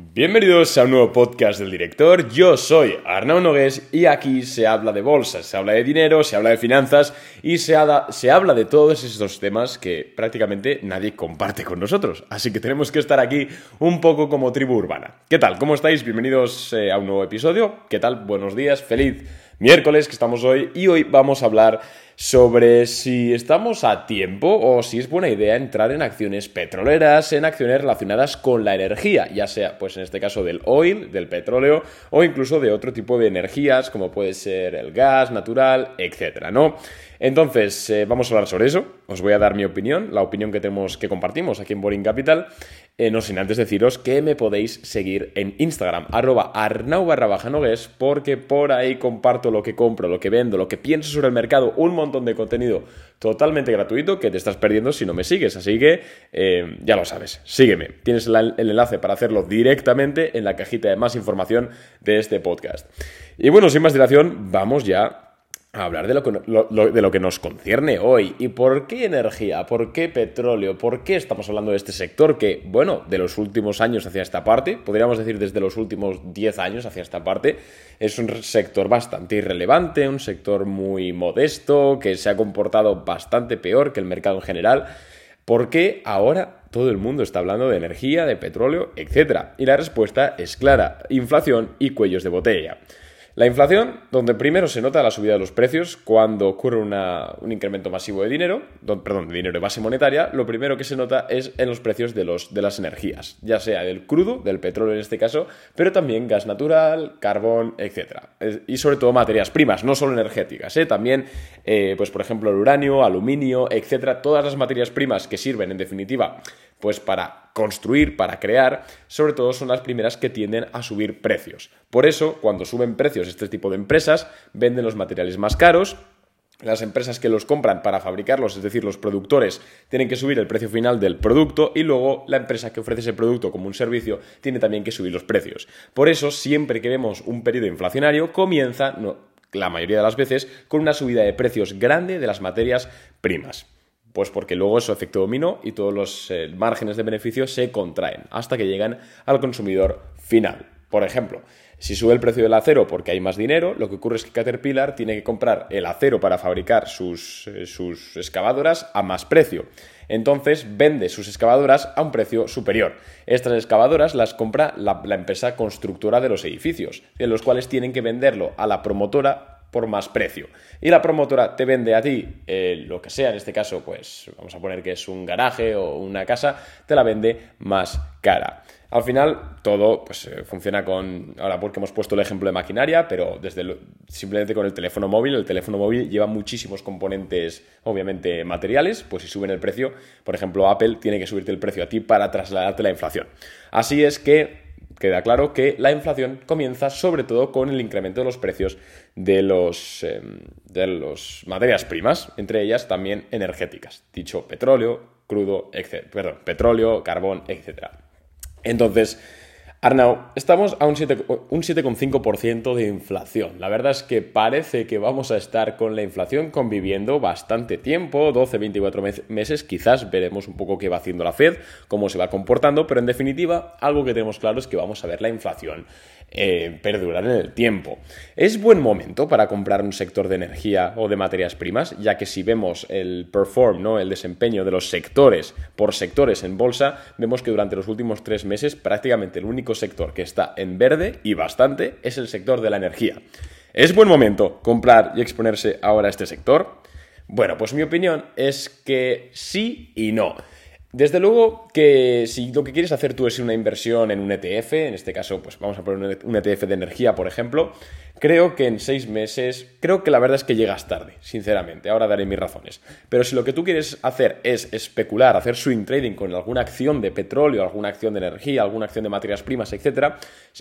Bienvenidos a un nuevo podcast del director. Yo soy Arnaud Nogués y aquí se habla de bolsas, se habla de dinero, se habla de finanzas y se, se, habla de todos estos temas que prácticamente nadie comparte con nosotros. Así que tenemos que estar aquí un poco como tribu urbana. ¿Qué tal? ¿Cómo estáis? Bienvenidos eh, a un nuevo episodio. ¿Qué tal? Buenos días, feliz miércoles que estamos hoy y hoy vamos a hablar sobre si estamos a tiempo o si es buena idea entrar en acciones petroleras, en acciones relacionadas con la energía, ya sea pues en este caso del oil, del petróleo o incluso de otro tipo de energías como puede ser el gas natural, etcétera, ¿no? Entonces, eh, vamos a hablar sobre eso. Os voy a dar mi opinión, la opinión que tenemos que compartimos aquí en Boring Capital. Eh, no sin antes deciros que me podéis seguir en Instagram, arroba arnau barra porque por ahí comparto lo que compro, lo que vendo, lo que pienso sobre el mercado, un montón de contenido totalmente gratuito que te estás perdiendo si no me sigues. Así que eh, ya lo sabes, sígueme. Tienes el enlace para hacerlo directamente en la cajita de más información de este podcast. Y bueno, sin más dilación, vamos ya hablar de lo, que, de lo que nos concierne hoy. ¿Y por qué energía? ¿Por qué petróleo? ¿Por qué estamos hablando de este sector que, bueno, de los últimos años hacia esta parte, podríamos decir desde los últimos 10 años hacia esta parte, es un sector bastante irrelevante, un sector muy modesto, que se ha comportado bastante peor que el mercado en general? ¿Por qué ahora todo el mundo está hablando de energía, de petróleo, etcétera? Y la respuesta es clara, inflación y cuellos de botella. La inflación, donde primero se nota la subida de los precios cuando ocurre un incremento masivo de dinero, perdón, de dinero de base monetaria, lo primero que se nota es en los precios de, los, de las energías, ya sea del crudo, del petróleo en este caso, pero también gas natural, carbón, etc. Y sobre todo materias primas, no solo energéticas, ¿eh? también, eh, pues por ejemplo, el uranio, aluminio, etc. Todas las materias primas que sirven, en definitiva, pues para construir, para crear, sobre todo son las primeras que tienden a subir precios. Por eso, cuando suben precios este tipo de empresas, venden los materiales más caros, las empresas que los compran para fabricarlos, es decir, los productores, tienen que subir el precio final del producto y luego la empresa que ofrece ese producto como un servicio tiene también que subir los precios. Por eso, siempre que vemos un periodo inflacionario, comienza, la mayoría de las veces, con una subida de precios grande de las materias primas. Pues porque luego eso efecto dominó y todos los eh, márgenes de beneficio se contraen hasta que llegan al consumidor final. Por ejemplo, si sube el precio del acero porque hay más dinero, lo que ocurre es que Caterpillar tiene que comprar el acero para fabricar sus, eh, sus excavadoras a más precio. Entonces vende sus excavadoras a un precio superior. Estas excavadoras las compra la, la empresa constructora de los edificios, en los cuales tienen que venderlo a la promotora por más precio. Y la promotora te vende a ti eh, lo que sea, en este caso, pues vamos a poner que es un garaje o una casa, te la vende más cara. Al final, todo pues, eh, funciona con. Ahora, porque hemos puesto el ejemplo de maquinaria, pero desde simplemente con el teléfono móvil. El teléfono móvil lleva muchísimos componentes, obviamente, materiales. Pues si suben el precio, por ejemplo, Apple tiene que subirte el precio a ti para trasladarte la inflación. Así es que queda claro que la inflación comienza sobre todo con el incremento de los precios de los, em, de materias primas, entre ellas también energéticas, dicho petróleo, crudo, etc. Perdón, petróleo, carbón, etc. Entonces, Arnau, estamos a un 7,5% de inflación. La verdad es que parece que vamos a estar con la inflación conviviendo bastante tiempo, 12, 24 meses, quizás veremos un poco qué va haciendo la Fed, cómo se va comportando, pero en definitiva, algo que tenemos claro es que vamos a ver la inflación eh, perdurar en el tiempo. Es buen momento para comprar un sector de energía o de materias primas, ya que si vemos el perform, ¿no? el desempeño de los sectores por sectores en bolsa, vemos que durante los últimos tres meses prácticamente el único sector que está en verde y bastante es el sector de la energía. ¿Es buen momento comprar y exponerse ahora a este sector? Bueno, pues mi opinión es que sí y no. Desde luego que si lo que quieres hacer tú es una inversión en un ETF, en este caso pues vamos a poner un ETF de energía, por ejemplo, creo que en seis meses, creo que la verdad es que llegas tarde, sinceramente, ahora daré mis razones. Pero si lo que tú quieres hacer es especular, hacer swing trading con alguna acción de petróleo, alguna acción de energía, alguna acción de materias primas, etc.,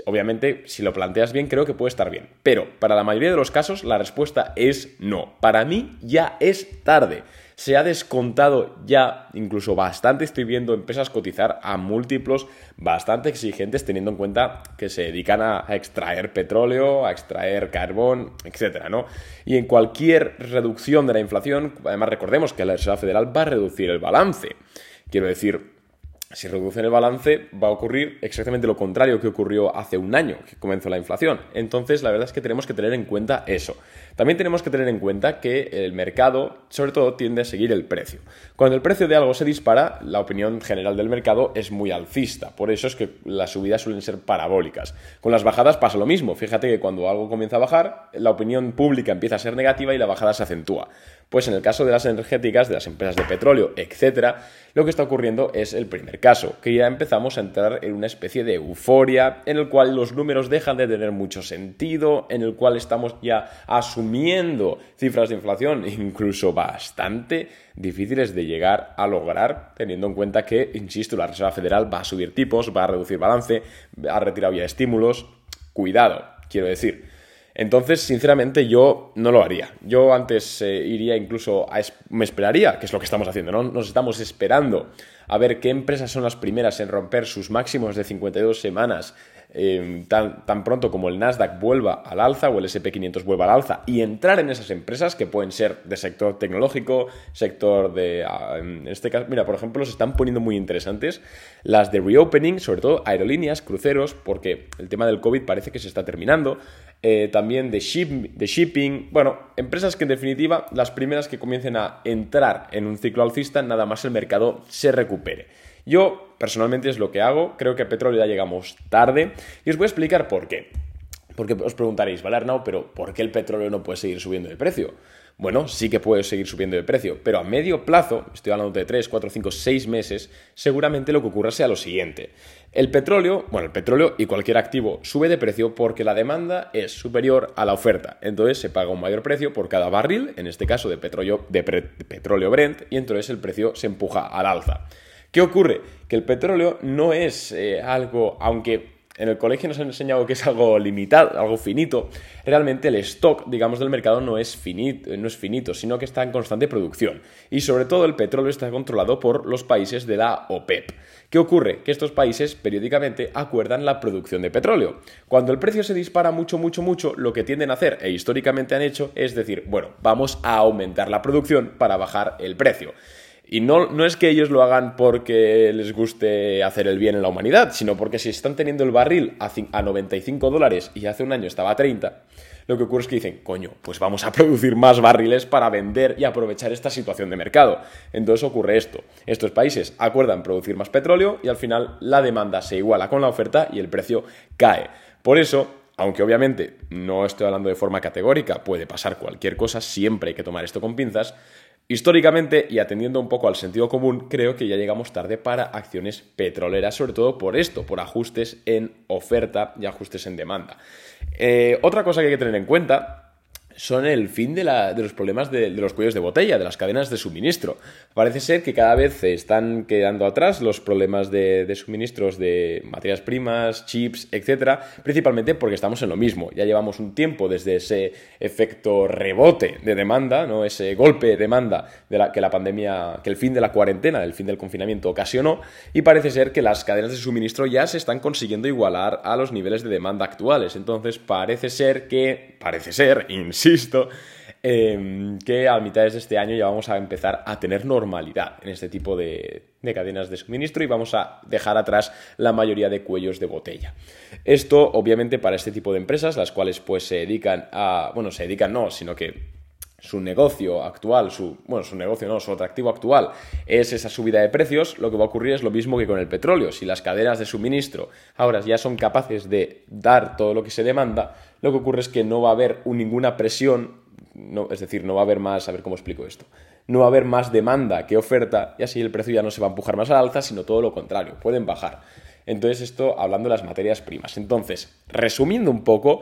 obviamente si lo planteas bien creo que puede estar bien. Pero para la mayoría de los casos la respuesta es no. Para mí ya es tarde se ha descontado ya incluso bastante. Estoy viendo empresas cotizar a múltiplos bastante exigentes teniendo en cuenta que se dedican a, extraer petróleo, a extraer carbón, etcétera, ¿no? Y en cualquier reducción de la inflación, además recordemos que la Reserva Federal va a reducir el balance. Quiero decir, si reducen el balance, va a ocurrir exactamente lo contrario que ocurrió hace un año, que comenzó la inflación. Entonces, la verdad es que tenemos que tener en cuenta eso. También tenemos que tener en cuenta que el mercado, sobre todo, tiende a seguir el precio. Cuando el precio de algo se dispara, la opinión general del mercado es muy alcista. Por eso es que las subidas suelen ser parabólicas. Con las bajadas pasa lo mismo. Fíjate que cuando algo comienza a bajar, la opinión pública empieza a ser negativa y la bajada se acentúa. Pues en el caso de las energéticas, de las empresas de petróleo, etcétera, lo que está ocurriendo es el primer caso, que ya empezamos a entrar en una especie de euforia en el cual los números dejan de tener mucho sentido, en el cual estamos ya asumiendo cifras de inflación incluso bastante difíciles de llegar a lograr, teniendo en cuenta que, insisto, la Reserva Federal va a subir tipos, va a reducir balance, ha retirado ya estímulos. Cuidado, quiero decir. Entonces, sinceramente, yo no lo haría. Yo antes eh, iría incluso a... me esperaría, que es lo que estamos haciendo, ¿no? Nos estamos esperando a ver qué empresas son las primeras en romper sus máximos de 52 semanas Em, tan, pronto como el Nasdaq vuelva al alza o el SP500 vuelva al alza y entrar en esas empresas que pueden ser de sector tecnológico, sector de... Ah, en este caso, mira, por ejemplo, se están poniendo muy interesantes las de reopening, sobre todo aerolíneas, cruceros, porque el tema del COVID parece que se está terminando, eh, también de shipping, bueno, empresas que en definitiva las primeras que comiencen a entrar en un ciclo alcista, nada más el mercado se recupere. Yo, personalmente, es lo que hago. Creo que a petróleo ya llegamos tarde. Y os voy a explicar por qué. Porque os preguntaréis, vale, Arnau, pero ¿por qué el petróleo no puede seguir subiendo de precio? Bueno, sí que puede seguir subiendo de precio, pero a medio plazo, estoy hablando de 3, 4, 5, 6 meses, seguramente lo que ocurra sea lo siguiente. El petróleo, bueno, el petróleo y cualquier activo sube de precio porque la demanda es superior a la oferta. Entonces se paga un mayor precio por cada barril, en este caso de petróleo, de petróleo Brent, y entonces el precio se empuja al alza. ¿Qué ocurre? Que el petróleo no es eh, algo, aunque en el colegio nos han enseñado que es algo limitado, algo finito, realmente el stock, digamos, del mercado no es, finito, no es finito, sino que está en constante producción. Y sobre todo el petróleo está controlado por los países de la OPEP. ¿Qué ocurre? Que estos países periódicamente acuerdan la producción de petróleo. Cuando el precio se dispara mucho, mucho, mucho, lo que tienden a hacer, e históricamente han hecho, es decir, bueno, vamos a aumentar la producción para bajar el precio. Y no, no, es que ellos lo hagan porque les guste hacer el bien en la humanidad, sino porque si están teniendo el barril a, a 95 dólares y hace un año estaba a 30, lo que ocurre es que dicen, coño, pues vamos a producir más barriles para vender y aprovechar esta situación de mercado. Entonces ocurre esto. Estos países acuerdan producir más petróleo y al final la demanda se iguala con la oferta y el precio cae. Por eso, aunque obviamente no estoy hablando de forma categórica, puede pasar cualquier cosa, siempre hay que tomar esto con pinzas, Históricamente, y atendiendo un poco al sentido común, creo que ya llegamos tarde para acciones petroleras, sobre todo por esto, por ajustes en oferta y ajustes en demanda. Eh, otra cosa que hay que tener en cuenta son el fin de, los problemas de, los cuellos de botella, de las cadenas de suministro. Parece ser que cada vez se están quedando atrás los problemas de, suministros de materias primas, chips, etcétera, principalmente porque estamos en lo mismo. Ya llevamos un tiempo desde ese efecto rebote de demanda, ¿no? ese golpe de demanda que la pandemia, que el fin de la cuarentena, el fin del confinamiento ocasionó, y parece ser que las cadenas de suministro ya se están consiguiendo igualar a los niveles de demanda actuales. Entonces parece ser que, parece ser, insisto, insisto, em, que a mitades de este año ya vamos a empezar a tener normalidad en este tipo de, cadenas de suministro y vamos a dejar atrás la mayoría de cuellos de botella. Esto, obviamente, para este tipo de empresas, las cuales pues se dedican a, bueno, se dedican no, sino que su negocio actual, su, bueno, su negocio no, su atractivo actual es esa subida de precios, lo que va a ocurrir es lo mismo que con el petróleo. Si las cadenas de suministro ahora ya son capaces de dar todo lo que se demanda, lo que ocurre es que no va a haber ninguna presión, no, es decir, no va a haber más, a ver cómo explico esto, no va a haber más demanda que oferta y así el precio ya no se va a empujar más al alza, sino todo lo contrario, pueden bajar. Entonces esto hablando de las materias primas. Entonces, resumiendo un poco,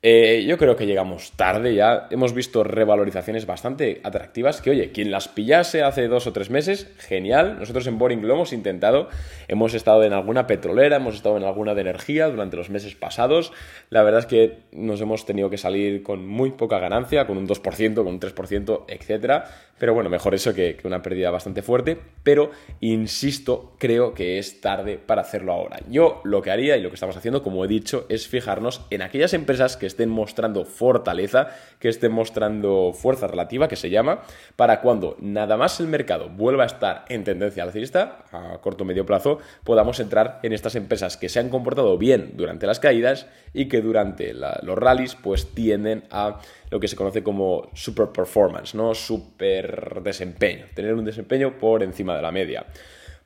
eh, yo creo que llegamos tarde ya. Hemos visto revalorizaciones bastante atractivas que, oye, quien las pillase hace dos o tres meses, genial. Nosotros en Boring lo hemos intentado. Hemos estado en alguna petrolera, hemos estado en alguna de energía durante los meses pasados. La verdad es que nos hemos tenido que salir con muy poca ganancia, con un 2%, con un 3%, etcétera. Pero bueno, mejor eso que una pérdida bastante fuerte. Pero, insisto, creo que es tarde para hacerlo ahora. Yo lo que haría y lo que estamos haciendo, como he dicho, es fijarnos en aquellas empresas que estén mostrando fortaleza, que estén mostrando fuerza relativa, que se llama, para cuando nada más el mercado vuelva a estar en tendencia alcista, a corto o medio plazo, podamos entrar en estas empresas que se han comportado bien durante las caídas y que durante los rallies pues tienden a lo que se conoce como super performance, ¿no? Super desempeño, tener un desempeño por encima de la media.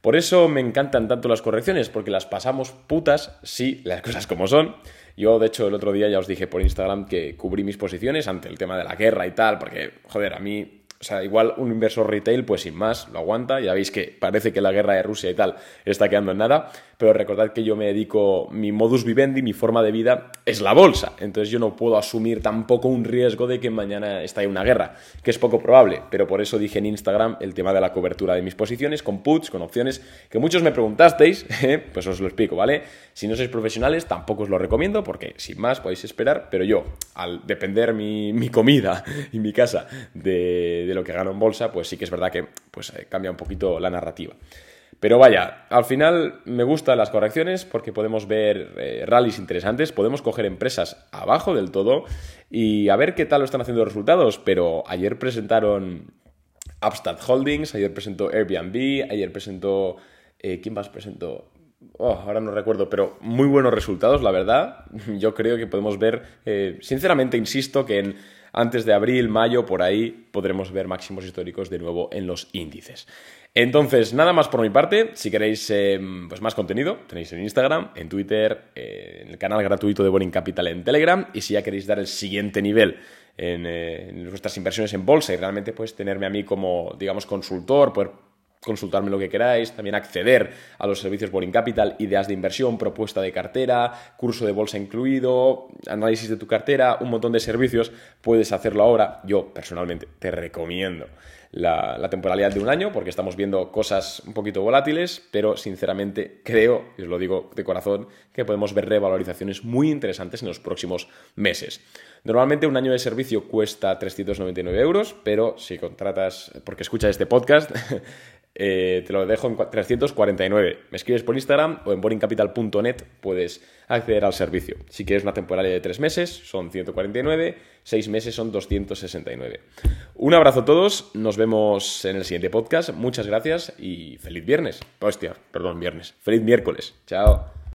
Por eso me encantan tanto las correcciones, porque las pasamos putas, sí, las cosas como son. Yo, de hecho, el otro día ya os dije por Instagram que cubrí mis posiciones ante el tema de la guerra y tal, porque, joder, a mí o sea, igual un inversor retail, pues sin más, lo aguanta. Ya veis que parece que la guerra de Rusia y tal está quedando en nada. Pero recordad que yo me dedico, mi modus vivendi, mi forma de vida es la bolsa. Entonces yo no puedo asumir tampoco un riesgo de que mañana esté una guerra, que es poco probable. Pero por eso dije en Instagram el tema de la cobertura de mis posiciones con puts, con opciones, que muchos me preguntasteis, ¿eh? pues os lo explico, ¿vale? Si no sois profesionales, tampoco os lo recomiendo porque sin más podéis esperar. Pero yo, al depender mi, mi comida y mi casa de de lo que gano en bolsa, pues sí que es verdad que pues, eh, cambia un poquito la narrativa. Pero vaya, al final me gustan las correcciones porque podemos ver eh, rallies interesantes, podemos coger empresas abajo del todo y a ver qué tal lo están haciendo los resultados. Pero ayer presentaron Upstart Holdings, ayer presentó Airbnb, ayer presentó... Eh, ¿Quién más presentó? Oh, ahora no recuerdo, pero muy buenos resultados, la verdad. Yo creo que podemos ver, sinceramente insisto, que en antes de abril, mayo, por ahí podremos ver máximos históricos de nuevo en los índices. Entonces, nada más por mi parte. Si queréis em, pues más contenido, tenéis en Instagram, en Twitter, en el canal gratuito de Boring Capital en Telegram. Y si ya queréis dar el siguiente nivel en, eh, vuestras inversiones en bolsa y realmente pues tenerme a mí como, digamos, consultor, poder consultarme lo que queráis, también acceder a los servicios Boring Capital, ideas de inversión, propuesta de cartera, curso de bolsa incluido, análisis de tu cartera, un montón de servicios, puedes hacerlo ahora. Yo personalmente te recomiendo la, temporalidad de un año porque estamos viendo cosas un poquito volátiles, pero sinceramente creo, y os lo digo de corazón, que podemos ver revalorizaciones muy interesantes en los próximos meses. Normalmente un año de servicio cuesta 399 euros, pero si contratas, porque escuchas este podcast, Eh, te lo dejo en 349. Me escribes por Instagram o en boringcapital.net puedes acceder al servicio. Si quieres una temporada de 3 meses, son 149, 6 meses son 269. Un abrazo a todos, nos vemos en el siguiente podcast. Muchas gracias y feliz viernes. Hostia, perdón, viernes. Feliz miércoles. Chao.